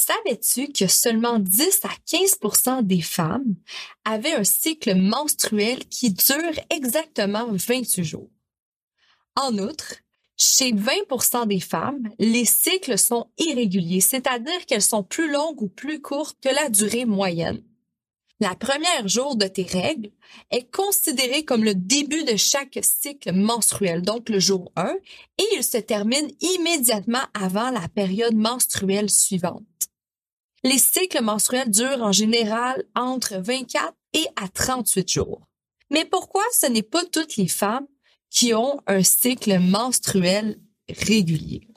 Savais-tu que seulement 10 à 15% des femmes avaient un cycle menstruel qui dure exactement 28 jours? En outre, chez 20% des femmes, les cycles sont irréguliers, c'est-à-dire qu'elles sont plus longues ou plus courtes que la durée moyenne. La première jour de tes règles est considérée comme le début de chaque cycle menstruel, donc le jour 1, et il se termine immédiatement avant la période menstruelle suivante. Les cycles menstruels durent en général entre 24 et à 38 jours. Mais pourquoi ce n'est pas toutes les femmes qui ont un cycle menstruel régulier?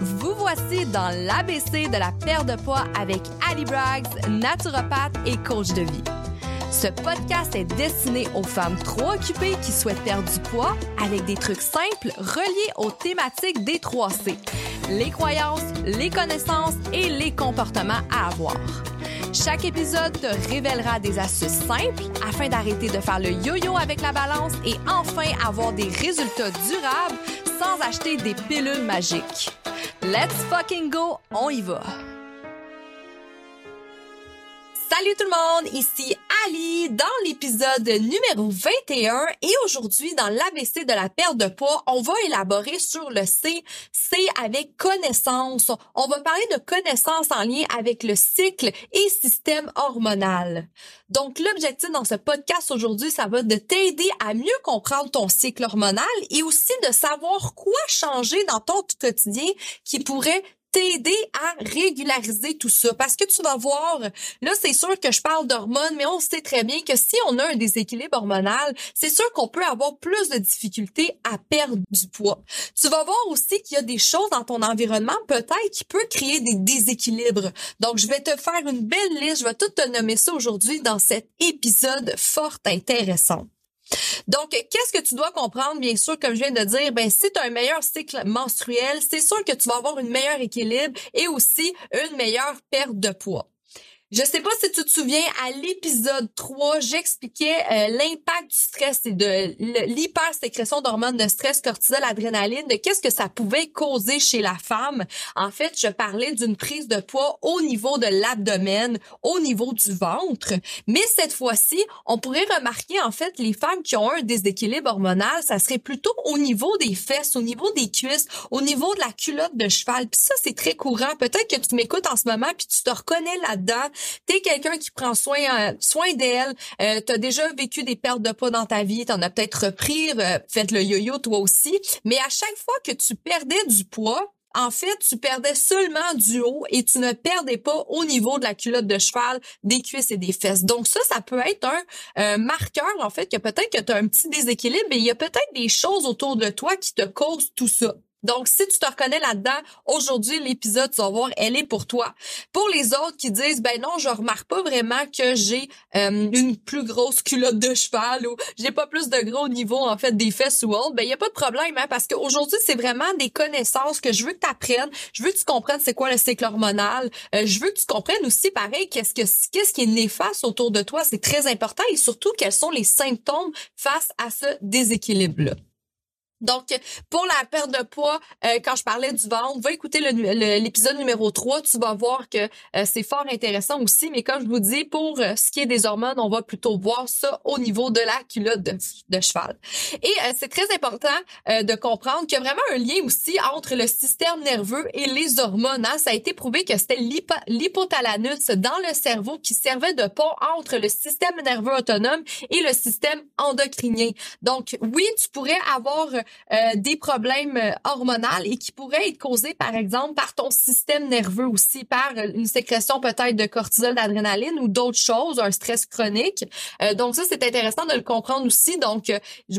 Vous voici dans l'ABC de la perte de poids avec Ali Braggs, naturopathe et coach de vie. Ce podcast est destiné aux femmes trop occupées qui souhaitent perdre du poids avec des trucs simples reliés aux thématiques des 3C. Les croyances, les connaissances et les comportements à avoir. Chaque épisode te révélera des astuces simples afin d'arrêter de faire le yo-yo avec la balance et enfin avoir des résultats durables sans acheter des pilules magiques. Let's fucking go, on y va! Salut tout le monde, ici Ali dans l'épisode numéro 21 et aujourd'hui dans l'ABC de la perte de poids, on va élaborer sur le C, C avec connaissance. On va parler de connaissance en lien avec le cycle et système hormonal. Donc l'objectif dans ce podcast aujourd'hui, ça va de t'aider à mieux comprendre ton cycle hormonal et aussi de savoir quoi changer dans ton quotidien qui pourrait t'aider à régulariser tout ça. Parce que tu vas voir, là, c'est sûr que je parle d'hormones, mais on sait très bien que si on a un déséquilibre hormonal, c'est sûr qu'on peut avoir plus de difficultés à perdre du poids. Tu vas voir aussi qu'il y a des choses dans ton environnement peut-être qui peut créer des déséquilibres. Donc, je vais te faire une belle liste. Je vais tout te nommer ça aujourd'hui dans cet épisode fort intéressant. Donc, qu'est-ce que tu dois comprendre? Bien sûr, comme je viens de dire, ben, si tu as un meilleur cycle menstruel, c'est sûr que tu vas avoir une meilleure équilibre et aussi une meilleure perte de poids. Je sais pas si tu te souviens, à l'épisode 3, j'expliquais euh, l'impact du stress et de l'hypersécrétion d'hormones de stress, cortisol, adrénaline, de qu'est-ce que ça pouvait causer chez la femme. En fait, je parlais d'une prise de poids au niveau de l'abdomen, au niveau du ventre. Mais cette fois-ci, on pourrait remarquer, en fait, les femmes qui ont un déséquilibre hormonal, ça serait plutôt au niveau des fesses, au niveau des cuisses, au niveau de la culotte de cheval. Puis ça, c'est très courant. Peut-être que tu m'écoutes en ce moment puis tu te reconnais là-dedans t'es quelqu'un qui prend soin euh, soin d'elle, euh, tu as déjà vécu des pertes de poids dans ta vie, tu en as peut-être repris, euh, fait le yo-yo toi aussi, mais à chaque fois que tu perdais du poids, en fait, tu perdais seulement du haut et tu ne perdais pas au niveau de la culotte de cheval, des cuisses et des fesses. Donc ça, ça peut être un marqueur, en fait, que peut-être que tu as un petit déséquilibre, mais il y a peut-être des choses autour de toi qui te causent tout ça. Donc, si tu te reconnais là-dedans, aujourd'hui, l'épisode, tu vas voir, elle est pour toi. Pour les autres qui disent, ben non, je remarque pas vraiment que j'ai euh, une plus grosse culotte de cheval ou j'ai pas plus de gros niveau, en fait, des fesses ou autres, ben il y a pas de problème, hein, parce qu'aujourd'hui, c'est vraiment des connaissances que je veux que tu apprennes. Je veux que tu comprennes c'est quoi le cycle hormonal. Euh, je veux que tu comprennes aussi, pareil, qu'est-ce que qu'est-ce qui est néfaste autour de toi. C'est très important et surtout, quels sont les symptômes face à ce déséquilibre-là. Donc, pour la perte de poids, euh, quand je parlais du ventre, va écouter l'épisode numéro 3, tu vas voir que euh, c'est fort intéressant aussi. Mais comme je vous dis, pour euh, ce qui est des hormones, on va plutôt voir ça au niveau de la culotte de, cheval. Et c'est très important de comprendre qu'il y a vraiment un lien aussi entre le système nerveux et les hormones. Hein. Ça a été prouvé que c'était l'hypothalamus dans le cerveau qui servait de pont entre le système nerveux autonome et le système endocrinien. Donc, oui, tu pourrais avoir euh, des problèmes euh, hormonaux et qui pourraient être causés, par exemple, par ton système nerveux aussi, par une sécrétion peut-être de cortisol, d'adrénaline ou d'autres choses, un stress chronique. Euh, donc ça, c'est intéressant de le comprendre aussi. Donc,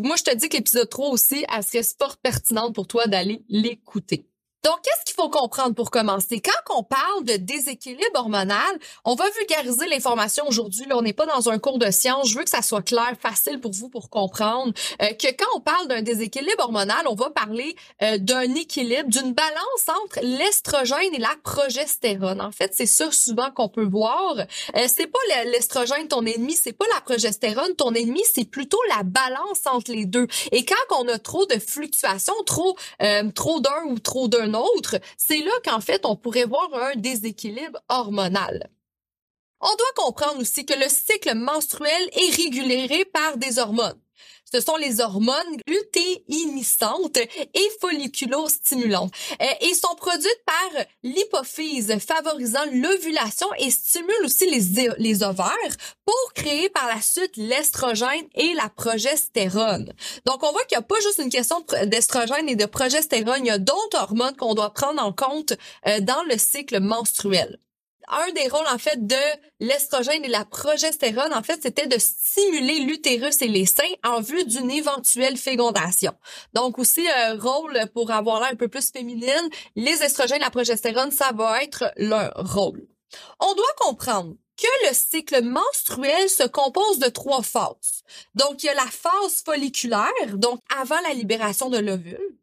moi, je te dis que l'épisode 3 aussi, elle serait sport pertinente pour toi d'aller l'écouter. Donc, qu'est-ce qu'il faut comprendre pour commencer? Quand on parle de déséquilibre hormonal, on va vulgariser l'information aujourd'hui. Là, on n'est pas dans un cours de science. Je veux que ça soit clair, facile pour vous pour comprendre euh, que quand on parle d'un déséquilibre hormonal, on va parler euh, d'un équilibre, d'une balance entre l'estrogène et la progestérone. En fait, c'est ça souvent qu'on peut voir. Euh, c'est pas l'estrogène ton ennemi, c'est pas la progestérone ton ennemi, c'est plutôt la balance entre les deux. Et quand on a trop de fluctuations, trop trop d'un ou trop d'un autre, c'est là qu'en fait, on pourrait voir un déséquilibre hormonal. On doit comprendre aussi que le cycle menstruel est régulé par des hormones. Ce sont les hormones lutéinissantes et folliculostimulantes euh, et sont produites par l'hypophyse, favorisant l'ovulation et stimulent aussi les, les ovaires pour créer par la suite l'estrogène et la progestérone. Donc, on voit qu'il n'y a pas juste une question d'estrogène et de progestérone, il y a d'autres hormones qu'on doit prendre en compte euh, dans le cycle menstruel un des rôles en fait de l'estrogène et la progestérone en fait c'était de stimuler l'utérus et les seins en vue d'une éventuelle fécondation. Donc aussi un rôle pour avoir l'air un peu plus féminine, les estrogènes et la progestérone ça va être leur rôle. On doit comprendre que le cycle menstruel se compose de trois phases. Donc, il y a la phase folliculaire, donc avant la libération de l'ovule.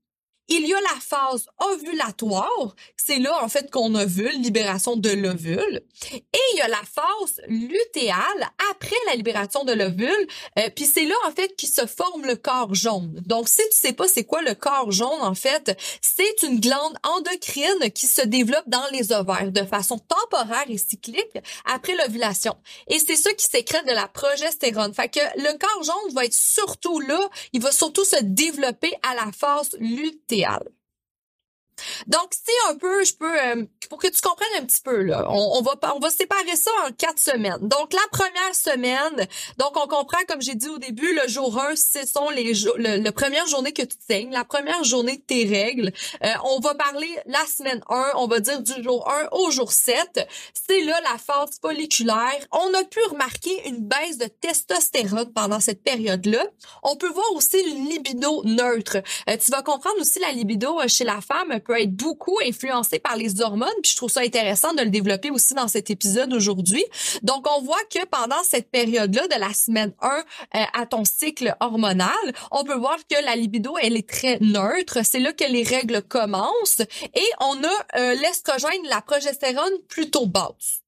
Il y a la phase ovulatoire, c'est là en fait qu'on ovule, libération de l'ovule. Et il y a la phase lutéale après la libération de l'ovule, euh, puis c'est là en fait qui se forme le corps jaune. Donc si tu sais pas c'est quoi le corps jaune en fait, c'est une glande endocrine qui se développe dans les ovaires de façon temporaire et cyclique après l'ovulation. Et c'est ça qui sécrète de la progestérone. Fait que le corps jaune va être surtout là, il va surtout se développer à la phase lutéale. Diário. Donc, si un peu, je peux, euh, pour que tu comprennes un petit peu, là, on, on, va on va séparer ça en quatre semaines. Donc, la première semaine, donc on comprend, comme j'ai dit au début, le jour 1, ce sont les jours, le, la première journée que tu saignes, la première journée de tes règles. Euh, on va parler la semaine 1, on va dire du jour 1 au jour 7. C'est là la phase folliculaire. On a pu remarquer une baisse de testostérone pendant cette période-là. On peut voir aussi une libido neutre. Euh, tu vas comprendre aussi la libido chez la femme peut être beaucoup influencé par les hormones, puis je trouve ça intéressant de le développer aussi dans cet épisode aujourd'hui. Donc, on voit que pendant cette période-là, de la semaine 1 euh, à ton cycle hormonal, on peut voir que la libido, elle est très neutre. C'est là que les règles commencent et on a euh, l'estrogène, la progestérone plutôt basse.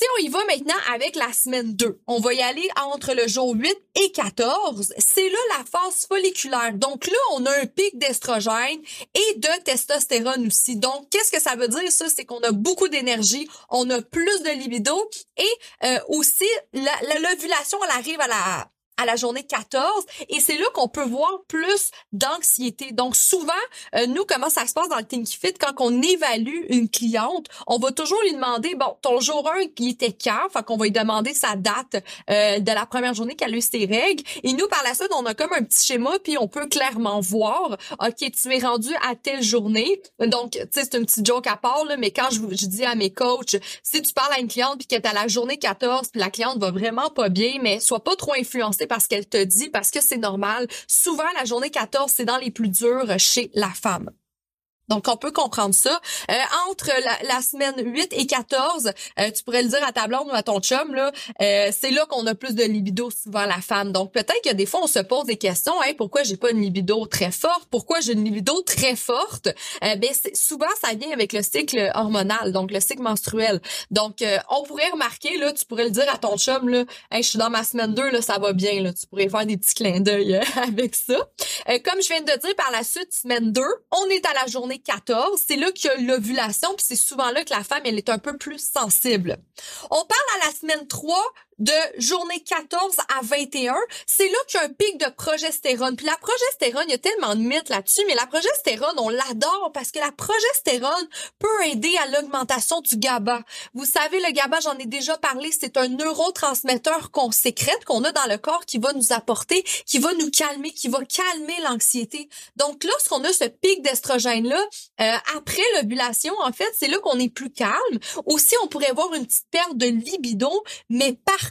Si on y va maintenant avec la semaine 2, on va y aller entre le jour 8 et 14. C'est là la phase folliculaire. Donc là, on a un pic d'estrogène et de testostérone aussi. Donc, qu'est-ce que ça veut dire ça? C'est qu'on a beaucoup d'énergie, on a plus de libido et euh, aussi l'ovulation, elle arrive à la à la journée 14 et c'est là qu'on peut voir plus d'anxiété. Donc souvent, euh, nous, comment ça se passe dans le Thinky Fit, quand on évalue une cliente, on va toujours lui demander, bon, ton jour 1, qui était quand? Fait qu'on va lui demander sa date euh, de la première journée qu'elle a eu ses règles. Et nous, par la suite, on a comme un petit schéma, puis on peut clairement voir, OK, tu es rendu à telle journée. Donc, tu sais, c'est une petite joke à part, là, mais quand je, je dis à mes coachs, si tu parles à une cliente puis qu'elle est à la journée 14, puis la cliente va vraiment pas bien, mais sois pas trop influencée parce qu'elle te dit, parce que c'est normal. Souvent, la journée 14, c'est dans les plus durs chez la femme. Donc, on peut comprendre ça. Euh, entre la, semaine 8 et 14, euh, tu pourrais le dire à ta blonde ou à ton chum, là, euh, c'est là qu'on a plus de libido souvent la femme. Donc, peut-être que des fois, on se pose des questions. Hey, pourquoi j'ai pas une libido très forte? Pourquoi j'ai une libido très forte? ben, souvent, ça vient avec le cycle hormonal, donc le cycle menstruel. Donc, on pourrait remarquer, là, tu pourrais le dire à ton chum, là, hey, je suis dans ma semaine 2, là, ça va bien. Là. Tu pourrais faire des petits clins d'œil avec ça. comme je viens de dire, par la suite, semaine 2, on est à la journée 14, c'est là qu'il y a l'ovulation, puis c'est souvent là que la femme, elle est un peu plus sensible. On parle à la semaine 3 de journée 14 à 21, c'est là qu'il y a un pic de progestérone. Puis la progestérone, il y a tellement de mythes là-dessus, mais la progestérone, on l'adore parce que la progestérone peut aider à l'augmentation du GABA. Vous savez, le GABA, j'en ai déjà parlé, c'est un neurotransmetteur qu'on sécrète, qu'on a dans le corps qui va nous apporter, qui va nous calmer, qui va calmer l'anxiété. Donc lorsqu'on a ce pic d'estrogène-là, euh, après l'ovulation, en fait, c'est là qu'on est plus calme. Aussi, on pourrait voir une petite perte de libido, mais par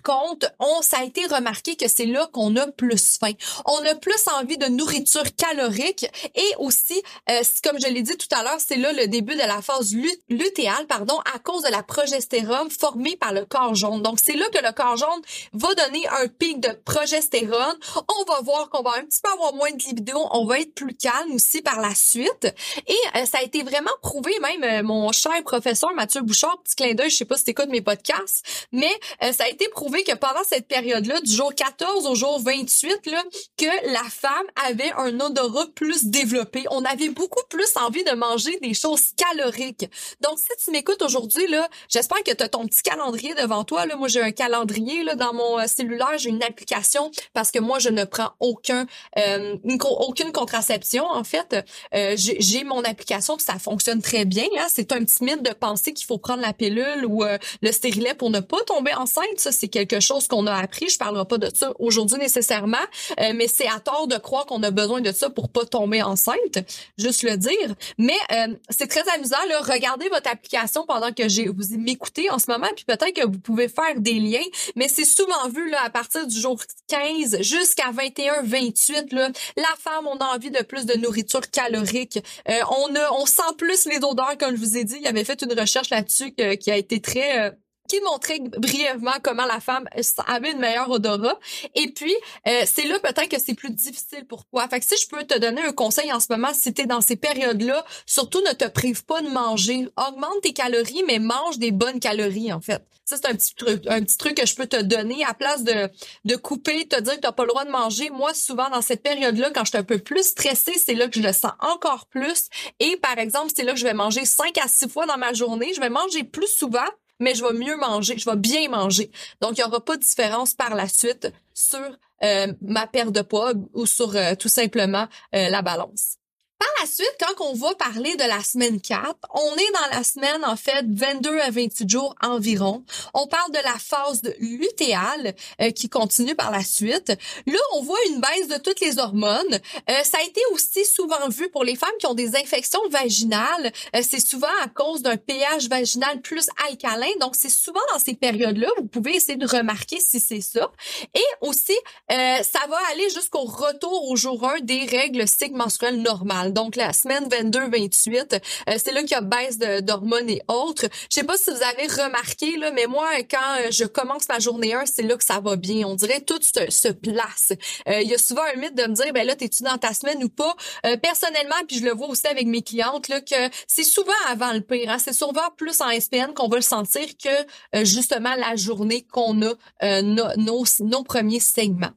on, ça a été remarqué que c'est là qu'on a plus faim. On a plus envie de nourriture calorique et aussi, euh, comme je l'ai dit tout à l'heure, c'est là le début de la phase lutéale, pardon, à cause de la progestérone formée par le corps jaune. Donc, c'est là que le corps jaune va donner un pic de progestérone. On va voir qu'on va un petit peu avoir moins de libido. On va être plus calme aussi par la suite. Et euh, ça a été vraiment prouvé, même euh, mon cher professeur Mathieu Bouchard, petit clin d'œil, je sais pas si tu écoutes mes podcasts, mais ça a été prouvé que pendant cette période-là, du jour 14 au jour 28, là, que la femme avait un odorat plus développé. On avait beaucoup plus envie de manger des choses caloriques. Donc, si tu m'écoutes aujourd'hui, là, j'espère que tu as ton petit calendrier devant toi. Là. Moi, j'ai un calendrier là, dans mon euh, cellulaire, j'ai une application parce que moi, je ne prends aucun euh, aucune contraception. En fait, euh, j'ai mon application, ça fonctionne très bien. C'est un petit mythe de penser qu'il faut prendre la pilule ou le stérilet pour ne pas tomber enceinte. Ça, c'est quelque chose qu'on a appris. Je parlerai pas de ça aujourd'hui nécessairement, mais c'est à tort de croire qu'on a besoin de ça pour pas tomber enceinte. Juste le dire. Mais c'est très amusant. Là, regardez votre application pendant que j'ai vous m'écoutez en ce moment, puis peut-être que vous pouvez faire des liens. Mais c'est souvent vu là à partir du jour 15 jusqu'à 21, 28 là, la femme on a envie de plus de nourriture calorique. Euh, on a, on sent plus les odeurs comme je vous ai dit. Il avait fait une recherche là-dessus qui a été très euh, qui montrait brièvement comment la femme avait une meilleure odorat. Et puis, euh, c'est là peut-être que c'est plus difficile pour toi. Fait que si je peux te donner un conseil en ce moment, si tu es dans ces périodes-là, surtout ne te prive pas de manger. Augmente tes calories, mais mange des bonnes calories, en fait. Ça, c'est un petit truc, un petit truc que je peux te donner à place de, de couper, te dire que t'as pas le droit de manger. Moi, souvent, dans cette période-là, quand je suis un peu plus stressée, c'est là que je le sens encore plus. Et par exemple, c'est là que je vais manger cinq à six fois dans ma journée. Je vais manger plus souvent mais je vais mieux manger, je vais bien manger. Donc, il n'y aura pas de différence par la suite sur euh, ma perte de poids ou sur euh, tout simplement euh, la balance. Par la suite, quand on va parler de la semaine 4, on est dans la semaine, en fait, 22 à 28 jours environ. On parle de la phase lutéale euh, qui continue par la suite. Là, on voit une baisse de toutes les hormones. Euh, ça a été aussi souvent vu pour les femmes qui ont des infections vaginales. Euh, c'est souvent à cause d'un pH vaginal plus alcalin. Donc, c'est souvent dans ces périodes-là. Vous pouvez essayer de remarquer si c'est ça. Et aussi, ça va aller jusqu'au retour au jour 1 des règles cycle menstruelles normales. Donc, la semaine 22-28, euh, c'est là qu'il y a baisse d'hormones et autres. Je sais pas si vous avez remarqué, là, mais moi, quand euh, je commence ma journée 1, c'est là que ça va bien. On dirait tout se, se place. Euh, il y a souvent un mythe de me dire, ben là, t'es-tu dans ta semaine ou pas? personnellement, puis je le vois aussi avec mes clientes, là, que c'est souvent avant le pire. Hein? C'est souvent plus en SPN qu'on va le sentir que justement la journée qu'on a nos, nos premiers segments.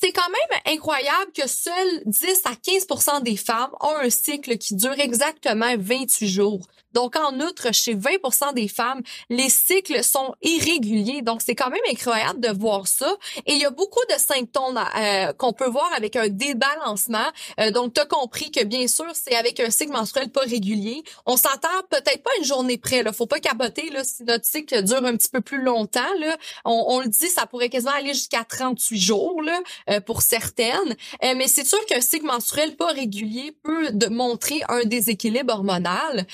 C'est quand même incroyable que seuls 10 à 15% des femmes ont un cycle qui dure exactement 28 jours. Donc, en outre, chez 20% des femmes, les cycles sont irréguliers. Donc, c'est quand même incroyable de voir ça. Et il y a beaucoup de symptômes euh, qu'on peut voir avec un débalancement. Euh, donc, tu as compris que, bien sûr, c'est avec un cycle menstruel pas régulier. On s'entend peut-être pas une journée près. Là. Faut pas capoter là, si notre cycle dure un petit peu plus longtemps. Là. On, on le dit, ça pourrait quasiment aller jusqu'à 38 jours là, euh, pour certaines. mais c'est sûr qu'un cycle menstruel pas régulier peut montrer un déséquilibre hormonal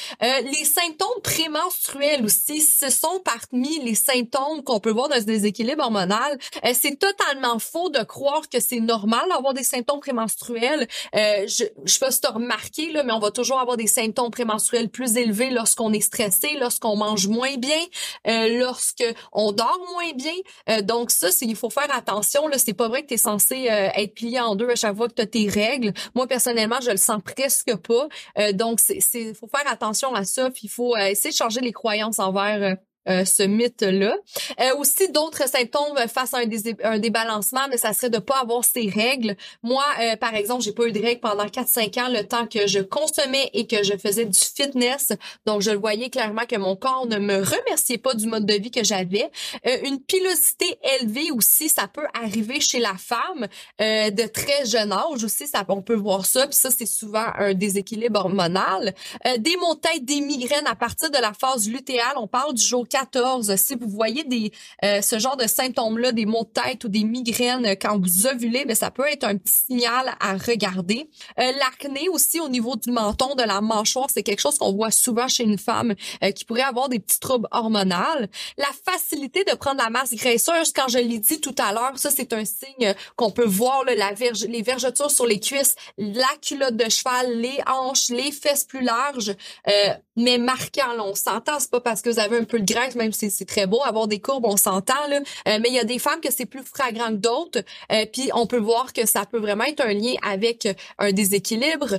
les symptômes prémenstruels aussi, ce sont parmi les symptômes qu'on peut voir dans ce déséquilibre hormonal. Euh, c'est totalement faux de croire que c'est normal d'avoir des symptômes prémenstruels. Euh, je, je sais pas si là, mais on va toujours avoir des symptômes prémenstruels plus élevés lorsqu'on est stressé, lorsqu'on mange moins bien, euh, lorsqu'on dort moins bien. Euh, donc ça, c'est il faut faire attention. Là, c'est pas vrai que tu es censé euh, être plié en deux à chaque fois que tu as tes règles. Moi, personnellement, je le sens presque pas. donc, c'est faut faire attention à ça il faut euh, essayer de changer les croyances envers euh, euh, ce mythe-là. Euh, aussi, d'autres symptômes face à un, débalancement, mais ça serait de pas avoir ces règles. Moi, euh, par exemple, j'ai pas eu de règles pendant 4-5 ans, le temps que je consommais et que je faisais du fitness. Donc, je voyais clairement que mon corps ne me remerciait pas du mode de vie que j'avais. une pilosité élevée aussi, ça peut arriver chez la femme de très jeune âge aussi. Ça, on peut voir ça. Puis ça, c'est souvent un déséquilibre hormonal. des maux de tête, des migraines à partir de la phase lutéale. On parle du jour 14. Si vous voyez des euh, ce genre de symptômes-là, des maux de tête ou des migraines quand vous ovulez, mais ben, ça peut être un petit signal à regarder. Euh, L'acné aussi au niveau du menton, de la mâchoire, c'est quelque chose qu'on voit souvent chez une femme euh, qui pourrait avoir des petits troubles hormonaux. La facilité de prendre la masse graisseuse, quand je l'ai dit tout à l'heure, ça c'est un signe qu'on peut voir là, la verge, les vergetures sur les cuisses, la culotte de cheval, les hanches, les fesses plus larges, euh, mais marquant. Là, on s'entend, c'est pas parce que vous avez un peu de graisse même si c'est très beau avoir des courbes, on s'entend là. Euh, mais il y a des femmes que c'est plus flagrant que d'autres. Euh, puis on peut voir que ça peut vraiment être un lien avec un déséquilibre.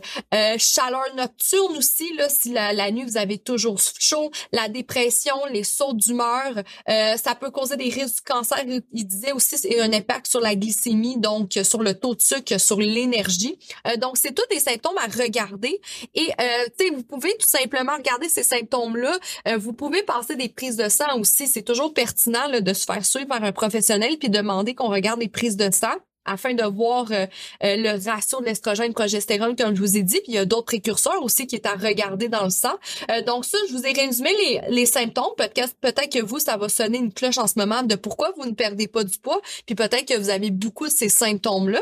chaleur nocturne aussi là, si la, nuit vous avez toujours chaud, la dépression, les sauts d'humeur, ça peut causer des risques du cancer. Il disait aussi c'est un impact sur la glycémie, donc sur le taux de sucre, sur l'énergie. donc c'est tous des symptômes à regarder et tu sais vous pouvez tout simplement regarder ces symptômes-là. Euh, vous pouvez passer des prises de sang aussi. C'est toujours pertinent de se faire suivre par un professionnel puis demander qu'on regarde les prises de sang afin de voir euh, euh, le ratio de l'estrogène progestérone comme je vous ai dit. Puis il y a d'autres précurseurs aussi qui est à regarder dans le sang. Donc ça je vous ai résumé les, les symptômes. Peut-être peut-être que vous ça va sonner une cloche en ce moment de pourquoi vous ne perdez pas du poids. Puis peut-être que vous avez beaucoup de ces symptômes là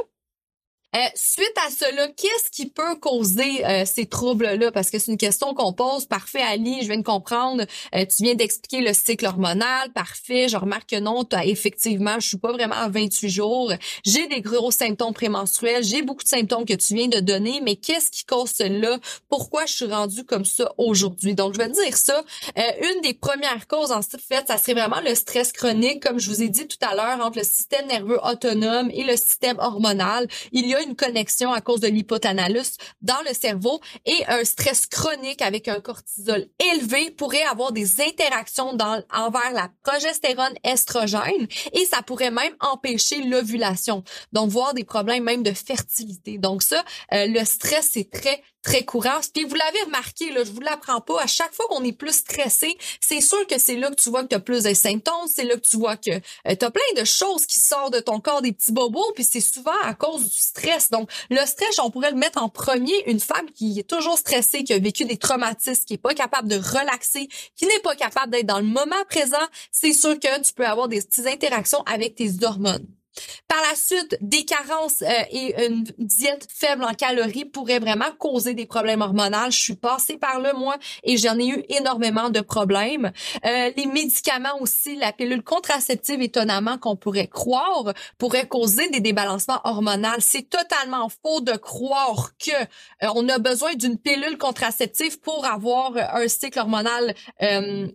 euh, suite à cela, qu'est-ce qui peut causer euh, ces troubles-là? Parce que c'est une question qu'on pose. Parfait, Ali, je viens de comprendre. Euh, tu viens d'expliquer le cycle hormonal. Parfait, je remarque que non, as, effectivement, je suis pas vraiment à 28 jours. J'ai des gros symptômes prémenstruels. J'ai beaucoup de symptômes que tu viens de donner. Mais qu'est-ce qui cause cela? Pourquoi je suis rendue comme ça aujourd'hui? Donc, je vais dire ça. une des premières causes, en fait, ça serait vraiment le stress chronique, comme je vous ai dit tout à l'heure, entre le système nerveux autonome et le système hormonal. Il y a une connexion à cause de l'hypothalamus dans le cerveau et un stress chronique avec un cortisol élevé pourrait avoir des interactions dans, envers la progestérone estrogène et ça pourrait même empêcher l'ovulation. Donc, voir des problèmes même de fertilité. Donc ça, euh, le stress, c'est très, très courant. Puis vous l'avez remarqué, là, je vous l'apprends pas, à chaque fois qu'on est plus stressé, c'est sûr que c'est là que tu vois que tu as plus de symptômes, c'est là que tu vois que euh, tu as plein de choses qui sortent de ton corps, des petits bobos, puis c'est souvent à cause du stress. Donc, le stress, on pourrait le mettre en premier. Une femme qui est toujours stressée, qui a vécu des traumatismes, qui est pas capable de relaxer, qui n'est pas capable d'être dans le moment présent, c'est sûr que tu peux avoir des petites interactions avec tes hormones. Par la suite, des carences euh, et une diète faible en calories pourraient vraiment causer des problèmes hormonaux. Je suis passée par là, moi, et j'en ai eu énormément de problèmes. Euh, les médicaments aussi, la pilule contraceptive, étonnamment, qu'on pourrait croire, pourrait causer des débalancements hormonaux. C'est totalement faux de croire que euh, on a besoin d'une pilule contraceptive pour avoir un cycle hormonal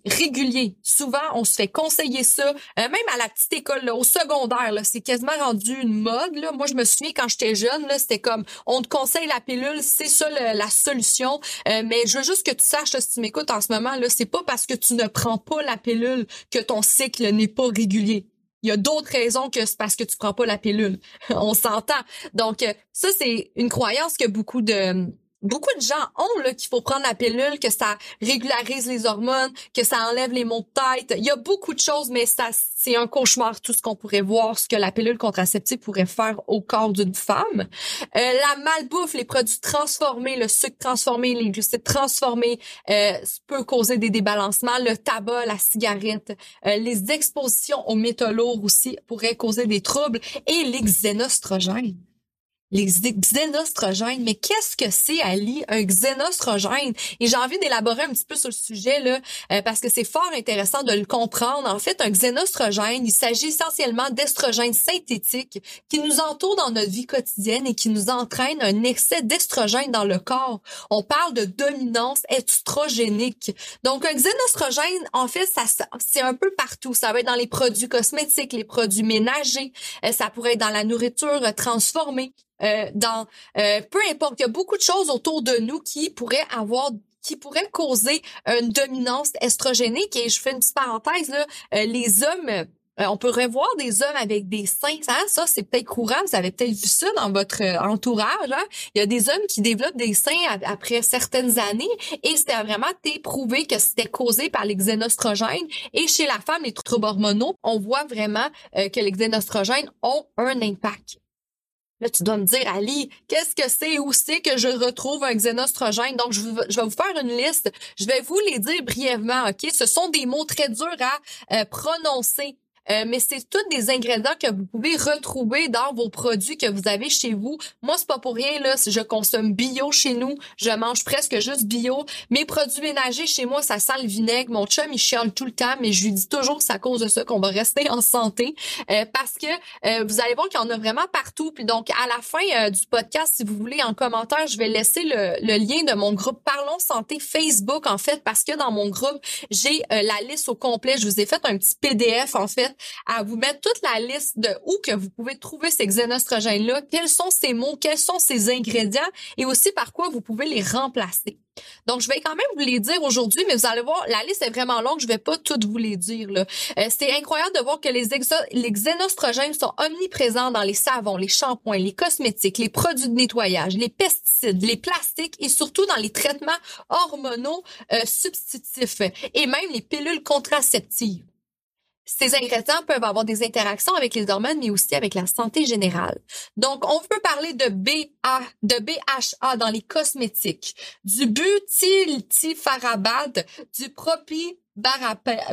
régulier. Souvent, on se fait conseiller ça, même à la petite école, là, au secondaire, c'est quasiment rendu une mode. Là. Moi, je me souviens quand j'étais jeune, c'était comme on te conseille la pilule, c'est ça la solution. Euh, mais je veux juste que tu saches, si tu m'écoutes en ce moment, c'est pas parce que tu ne prends pas la pilule que ton cycle n'est pas régulier. Il y a d'autres raisons que c'est parce que tu prends pas la pilule. on s'entend. Donc, euh, ça, c'est une croyance que beaucoup de beaucoup de gens ont là qu'il faut prendre la pilule, que ça régularise les hormones, que ça enlève les maux de tête. Il y a beaucoup de choses, mais ça c'est un cauchemar tout ce qu'on pourrait voir, ce que la pilule contraceptive pourrait faire au corps d'une femme. Euh, la malbouffe, les produits transformés, le sucre transformé, les glucides transformés euh, peut causer des débalancements. Le tabac, la cigarette, euh, les expositions aux métaux lourds aussi pourraient causer des troubles et les xénostrogènes les xénostrogènes. Mais qu'est-ce que c'est, Ali, un xénostrogène? Et j'ai envie d'élaborer un petit peu sur le sujet, là, euh, parce que c'est fort intéressant de le comprendre. En fait, un xénostrogène, il s'agit essentiellement d'estrogènes synthétiques qui nous entourent dans notre vie quotidienne et qui nous entraînent un excès d'estrogène dans le corps. On parle de dominance estrogénique. Donc, un xénostrogène, en fait, ça, c'est un peu partout. Ça va être dans les produits cosmétiques, les produits ménagers. Euh, ça pourrait être dans la nourriture transformée. Euh, dans euh, peu importe, il y a beaucoup de choses autour de nous qui pourraient avoir qui pourraient causer une dominance estrogénique. Et je fais une petite parenthèse, là, euh, les hommes on peut revoir des hommes avec des seins. Hein? Ça, c'est peut-être courant. Vous avez peut-être vu ça dans votre entourage. Hein? Il y a des hommes qui développent des seins après certaines années et c'était vraiment prouvé que c'était causé par les xénostrogènes. Et chez la femme, les troubles hormonaux, on voit vraiment que les xénostrogènes ont un impact. Là, tu dois me dire, Ali, qu'est-ce que c'est? Où c'est que je retrouve un xénostrogène? Donc, je, vais vous faire une liste. Je vais vous les dire brièvement, OK? Ce sont des mots très durs à euh, prononcer. Euh, mais c'est tous des ingrédients que vous pouvez retrouver dans vos produits que vous avez chez vous. Moi, c'est pas pour rien là, je consomme bio chez nous, je mange presque juste bio. Mes produits ménagers chez moi, ça sent le vinaigre. Mon chum, il chiale tout le temps, mais je lui dis toujours que c'est à cause de ça qu'on va rester en santé euh, parce que euh, vous allez voir qu'il y en a vraiment partout. Puis donc à la fin du podcast, si vous voulez en commentaire, je vais laisser le, le, lien de mon groupe Parlons santé Facebook en fait parce que dans mon groupe, j'ai la liste au complet. Je vous ai fait un petit PDF en fait à vous mettre toute la liste de où que vous pouvez trouver ces xénostrogènes-là, quels sont ces mots, quels sont ces ingrédients et aussi par quoi vous pouvez les remplacer. Donc, je vais quand même vous les dire aujourd'hui, mais vous allez voir, la liste est vraiment longue, je vais pas toutes vous les dire. Là. Euh, c'est incroyable de voir que les, les xénostrogènes sont omniprésents dans les savons, les shampoings, les cosmétiques, les produits de nettoyage, les pesticides, les plastiques et surtout dans les traitements hormonaux euh, substitutifs et même les pilules contraceptives. Ces ingrédients peuvent avoir des interactions avec les hormones, mais aussi avec la santé générale. Donc, on peut parler de BA, de BHA dans les cosmétiques, du butyltifarabate, du propi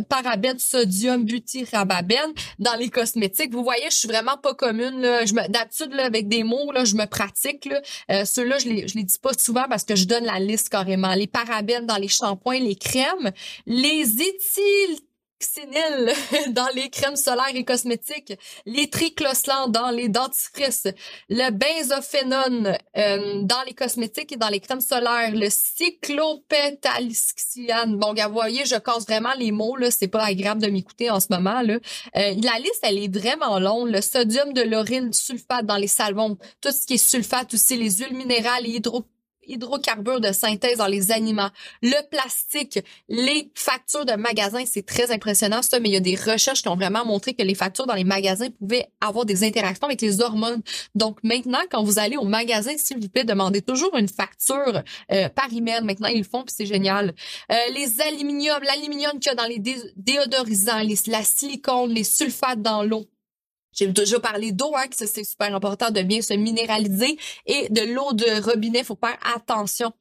parabène sodium butyrababène dans les cosmétiques. Vous voyez, je suis vraiment pas commune. Là. Je me, d'habitude, là, avec des mots, là, je me pratique. Là. Euh, Ceux-là, je les, je les dis pas souvent parce que je donne la liste carrément. Les parabènes dans les shampoings, les crèmes, les éthyl Xénil dans les crèmes solaires et cosmétiques, les triclosan dans les dentifrices, le benzophénone euh, dans les cosmétiques et dans les crèmes solaires, le cyclopentalixian. Bon, vous voyez, je casse vraiment les mots là, c'est pas agréable de m'écouter en ce moment là. Euh, la liste elle est vraiment longue. Le sodium de l'orine sulfate dans les savons, tout ce qui est sulfate aussi, les huiles minérales, les hydro hydrocarbures de synthèse dans les aliments, le plastique, les factures de magasins, c'est très impressionnant ça, mais il y a des recherches qui ont vraiment montré que les factures dans les magasins pouvaient avoir des interactions avec les hormones. Donc maintenant, quand vous allez au magasin, s'il vous plaît, demandez toujours une facture euh, par email. Maintenant, ils le font, puis c'est génial. Euh, les aluminiums, l'aluminium qu'il y a dans les déodorisants, les, la silicone, les sulfates dans l'eau. J'ai déjà parlé d'eau, hein, que c'est super important de bien se minéraliser et de l'eau de robinet, faut faire attention.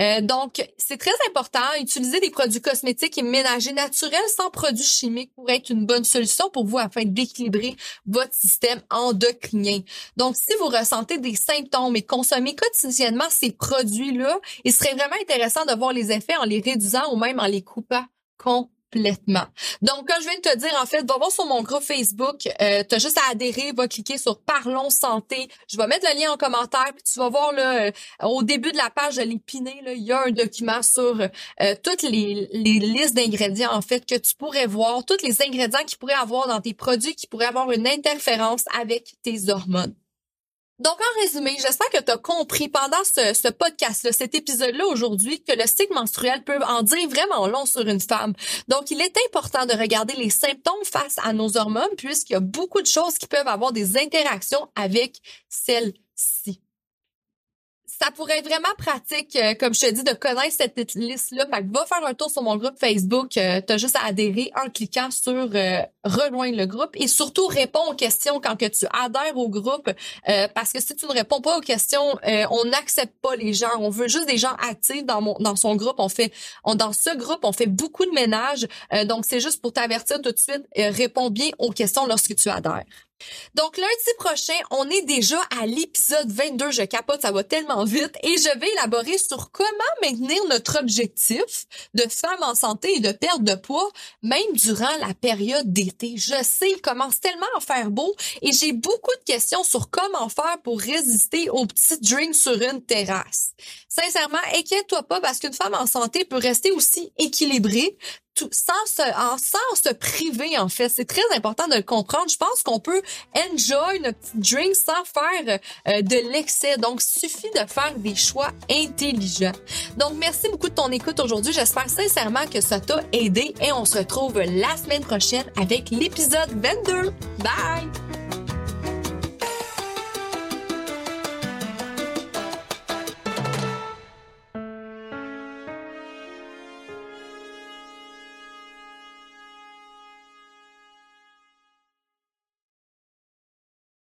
Euh, donc, c'est très important. Utiliser des produits cosmétiques et ménagers naturels sans produits chimiques pourrait être une bonne solution pour vous afin d'équilibrer votre système endocrinien. Donc, si vous ressentez des symptômes et consommez quotidiennement ces produits-là, il serait vraiment intéressant de voir les effets en les réduisant ou même en les coupant complètement. Donc, comme je viens de te dire, en fait, va voir sur mon groupe Facebook. Euh, tu as juste à adhérer, va cliquer sur Parlons Santé. Je vais mettre le lien en commentaire, puis tu vas voir là, euh, au début de la page, je l'ai piné, là, il y a un document sur euh, toutes les, les listes d'ingrédients, en fait, que tu pourrais voir, tous les ingrédients qui pourraient avoir dans tes produits qui pourraient avoir une interférence avec tes hormones. Donc, en résumé, j'espère que tu as compris pendant ce, podcast-là, cet épisode-là aujourd'hui, que le cycle menstruel peut en dire vraiment long sur une femme. Donc, il est important de regarder les symptômes face à nos hormones, puisqu'il y a beaucoup de choses qui peuvent avoir des interactions avec celles-ci ça pourrait être vraiment pratique, euh, comme je te dis, de connaître cette liste-là. Fait va faire un tour sur mon groupe Facebook. Euh, tu as juste à adhérer en cliquant sur euh, rejoindre le groupe et surtout réponds aux questions quand que tu adhères au groupe. parce que si tu ne réponds pas aux questions, on n'accepte pas les gens. On veut juste des gens actifs dans mon dans son groupe. On fait on, dans ce groupe, on fait beaucoup de ménage. donc c'est juste pour t'avertir tout de suite. réponds bien aux questions lorsque tu adhères. Donc lundi prochain, on est déjà à l'épisode 22. Je capote, ça va tellement vite. Et je vais élaborer sur comment maintenir notre objectif de femme en santé et de perte de poids, même durant la période d'été. Je sais, il commence tellement à faire beau et j'ai beaucoup de questions sur comment faire pour résister aux petits drinks sur une terrasse. Sincèrement, inquiète-toi pas parce qu'une femme en santé peut rester aussi équilibrée, tout, sans se, en, sans se priver, en fait. C'est très important de le comprendre. Je pense qu'on peut enjoy notre petit drink sans faire euh, de l'excès. Donc, suffit de faire des choix intelligents. Donc, merci beaucoup de ton écoute aujourd'hui. J'espère sincèrement que ça t'a aidé et on se retrouve la semaine prochaine avec l'épisode 22. Bye!